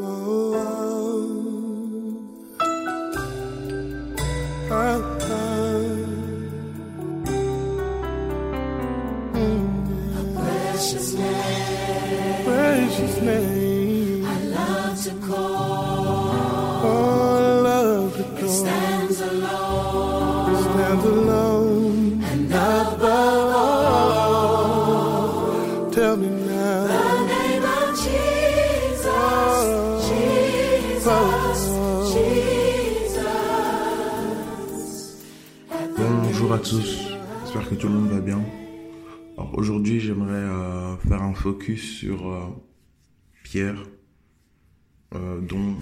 Oh, oh. precious name. Precious name. Bonjour à tous, j'espère que tout le monde va bien. Alors aujourd'hui j'aimerais euh, faire un focus sur euh, Pierre, euh, dont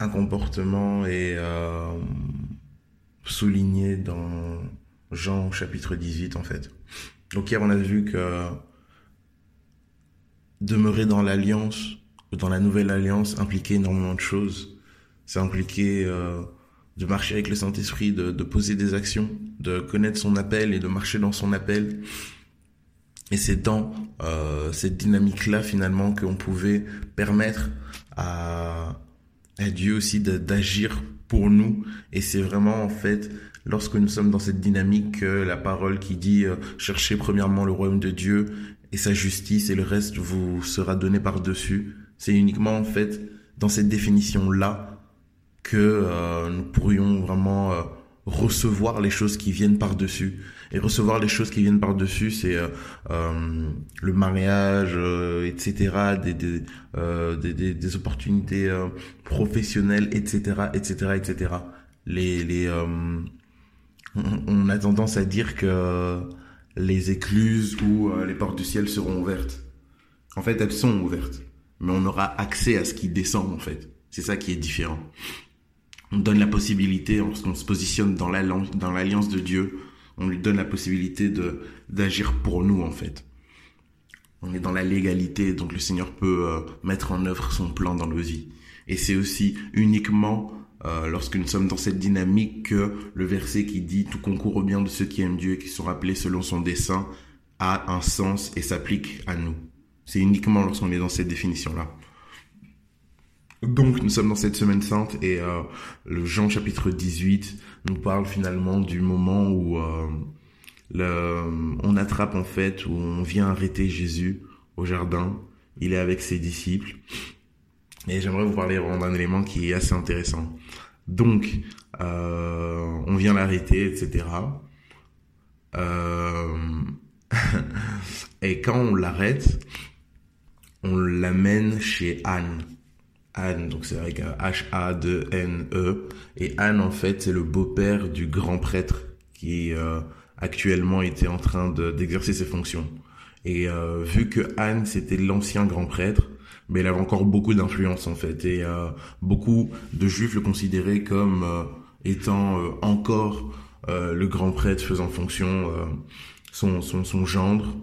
un comportement est souligné dans Jean chapitre 18 en fait. Donc hier on a vu que demeurer dans l'alliance, dans la nouvelle alliance impliquait énormément de choses. Ça impliquait de marcher avec le Saint-Esprit, de, poser des actions, de connaître son appel et de marcher dans son appel. Et c'est dans euh, cette dynamique-là finalement qu'on pouvait permettre à Dieu aussi d'agir pour nous. Et c'est vraiment en fait lorsque nous sommes dans cette dynamique que la parole qui dit euh, cherchez premièrement le royaume de Dieu et sa justice et le reste vous sera donné par-dessus. C'est uniquement en fait dans cette définition-là que euh, nous pourrions vraiment euh, recevoir les choses qui viennent par-dessus. Et recevoir les choses qui viennent par-dessus, c'est euh, le mariage, etc., des, des, des, des, opportunités professionnelles, etc., etc., etc. Les, les, on a tendance à dire que les écluses ou les portes du ciel seront ouvertes. En fait, elles sont ouvertes, mais on aura accès à ce qui descend, en fait. C'est ça qui est différent on donne la possibilité, lorsqu'on se positionne dans l'alliance de Dieu, on lui donne la possibilité d'agir pour nous en fait. On est dans la légalité, donc le Seigneur peut euh, mettre en œuvre son plan dans nos vies. Et c'est aussi uniquement euh, lorsque nous sommes dans cette dynamique que le verset qui dit tout concourt au bien de ceux qui aiment Dieu et qui sont rappelés selon son dessein a un sens et s'applique à nous. C'est uniquement lorsqu'on est dans cette définition-là. Donc nous sommes dans cette semaine sainte et euh, le Jean chapitre 18 nous parle finalement du moment où euh, on attrape en fait, où on vient arrêter Jésus au jardin. Il est avec ses disciples. Et j'aimerais vous parler d'un élément qui est assez intéressant. Donc, euh, on vient l'arrêter, etc. et quand on l'arrête, on l'amène chez Anne. Anne, donc c'est avec H-A-D-N-E. Et Anne, en fait, c'est le beau-père du grand prêtre qui euh, actuellement était en train d'exercer ses fonctions. Et euh, vu que Anne, c'était l'ancien grand prêtre, mais elle avait encore beaucoup d'influence en fait. Et euh, beaucoup de juifs le considéraient comme euh, étant euh, encore le grand prêtre faisant fonction. son, son, son gendre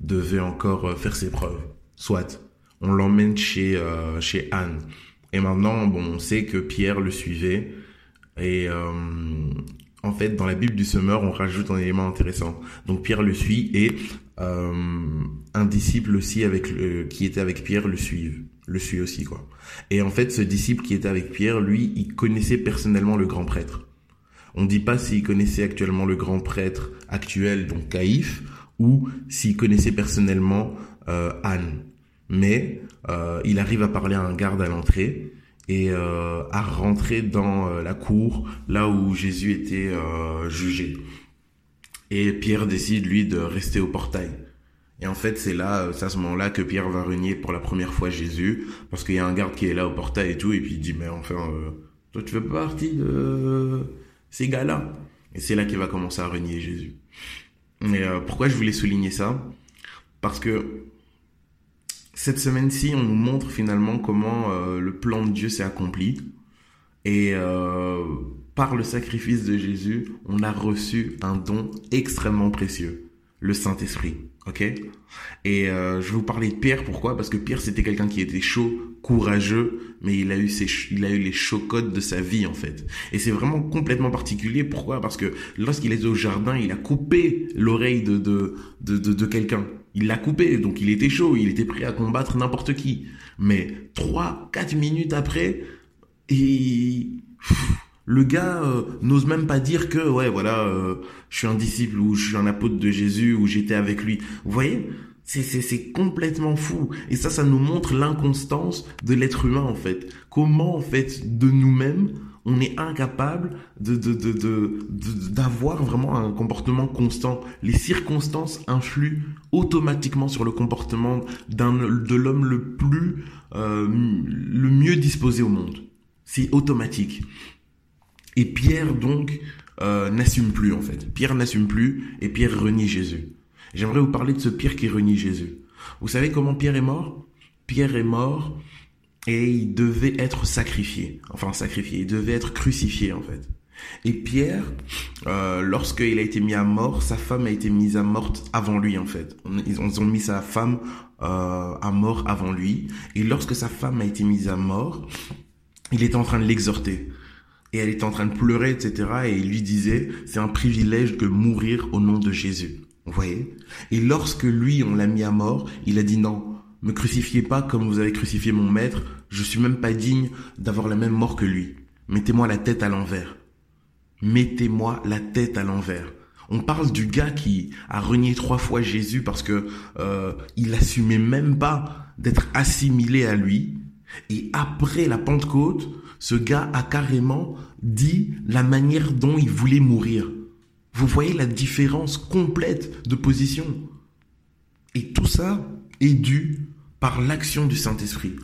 devait encore faire ses preuves. Soit on l'emmène chez euh, chez Anne. Et maintenant, bon, on sait que Pierre le suivait. Et euh, en fait, dans la Bible du semeur, on rajoute un élément intéressant. Donc Pierre le suit et euh, un disciple aussi avec le, qui était avec Pierre le suit, le suit aussi quoi. Et en fait, ce disciple qui était avec Pierre, lui, il connaissait personnellement le grand prêtre. On dit pas s'il connaissait actuellement le grand prêtre actuel, donc Caïphe, ou s'il connaissait personnellement euh, Anne mais euh, il arrive à parler à un garde à l'entrée et euh, à rentrer dans euh, la cour là où Jésus était jugé. Et Pierre décide lui de rester au portail. Et en fait, c'est là, c'est à ce moment-là que Pierre va renier pour la première fois Jésus, parce qu'il y a un garde qui est là au portail et tout, et puis il dit, mais enfin, toi tu fais pas partie de ces gars-là. Et c'est là qu'il va commencer à renier Jésus. Et pourquoi je voulais souligner ça? Parce que cette semaine-ci, on nous montre finalement comment euh, le plan de Dieu s'est accompli. Et euh, par le sacrifice de Jésus, on a reçu un don extrêmement précieux. le Saint-Esprit. Ok? Et euh, je vais vous parler de Pierre. Pourquoi? Parce que Pierre, c'était quelqu'un qui était chaud, courageux, mais il a eu ses, il a eu les chocottes de sa vie en fait. Et c'est vraiment complètement particulier. Pourquoi? Parce que lorsqu'il était au jardin, il a coupé l'oreille de de de, de, de quelqu'un. Il l'a coupé, donc il était chaud, il était prêt à combattre n'importe qui. Mais trois, quatre minutes après, le gars euh, n'ose même pas dire que ouais voilà euh, je suis un disciple ou je suis un apôtre de Jésus ou j'étais avec lui. Vous voyez? C'est complètement fou et ça ça nous montre l'inconstance de l'être humain en fait. Comment en fait de nous-mêmes on est incapable de d'avoir vraiment un comportement constant. Les circonstances influent automatiquement sur le comportement de l'homme le plus euh, le mieux disposé au monde. C'est automatique. Et Pierre donc euh, n'assume plus en fait. Pierre n'assume plus et Pierre renie Jésus. J'aimerais vous parler de ce Pierre qui renie Jésus. Vous savez comment Pierre est mort? Pierre est mort et il devait être sacrifié. Enfin sacrifié, il devait être crucifié en fait. Et Pierre, euh, lorsqu'il a été mis à mort, sa femme a été mise à mort avant lui en fait. Ils ont, mis sa femme euh, à mort avant lui. Et lorsque sa femme a été mise à mort, il était en train de l'exhorter et elle était en train de pleurer, etc. Et il lui disait, c'est un privilège de mourir au nom de Jésus. Vous voyez? Et lorsque lui, on l'a mis à mort, il a dit non, me crucifiez pas comme vous avez crucifié mon maître, je suis même pas digne d'avoir la même mort que lui. Mettez-moi la tête à l'envers. Mettez-moi la tête à l'envers. On parle du gars qui a renié trois fois Jésus parce que euh, il assumait même pas d'être assimilé à lui. Et après la Pentecôte, ce gars a carrément dit la manière dont il voulait mourir. Vous voyez la différence complète de position. Et tout ça est dû par l'action du Saint-Esprit.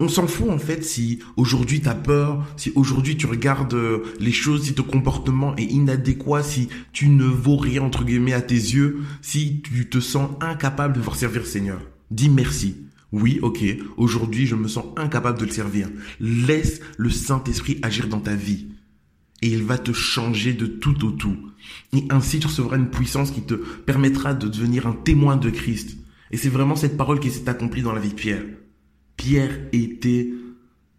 On s'en fout en fait si aujourd'hui tu as peur, si aujourd'hui tu regardes euh, les choses, si ton comportement est inadéquat, si tu ne vaux rien entre guillemets à tes yeux, si tu te sens incapable de voir servir le Seigneur. Dis merci. Oui, ok, aujourd'hui je me sens incapable de le servir. Laisse le Saint-Esprit agir dans ta vie. Et il va te changer de tout au tout. Et ainsi tu recevras une puissance qui te permettra de devenir un témoin de Christ. Et c'est vraiment cette parole qui s'est accomplie dans la vie de Pierre. Pierre était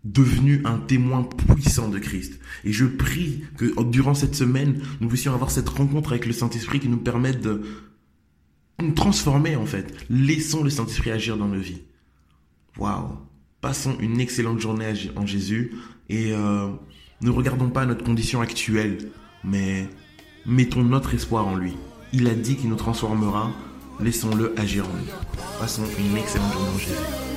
devenu un témoin puissant de Christ. Et je prie que durant cette semaine, nous puissions avoir cette rencontre avec le Saint-Esprit qui nous permette de nous transformer en fait. Laissons le Saint-Esprit agir dans nos vies. Waouh Passons une excellente journée en Jésus et euh, ne regardons pas notre condition actuelle, mais mettons notre espoir en lui. Il a dit qu'il nous transformera, laissons-le agir en nous. Passons une excellente journée.